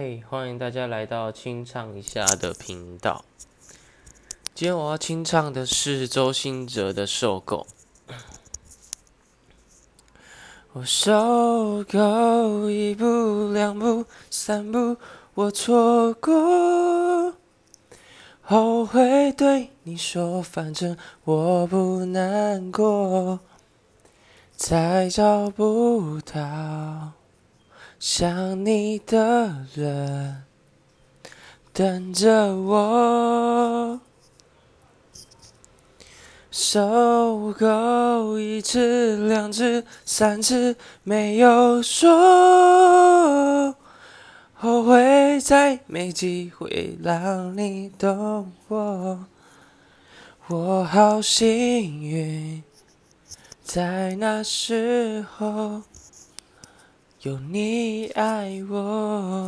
嘿，欢迎大家来到清唱一下的频道。今天我要清唱的是周兴哲的《受够》。我受够一步两步三步，我错过，后悔对你说，反正我不难过，再找不到。想你的人等着我，受够一次两次三次没有说，后悔再没机会让你懂我。我好幸运，在那时候。有你爱我。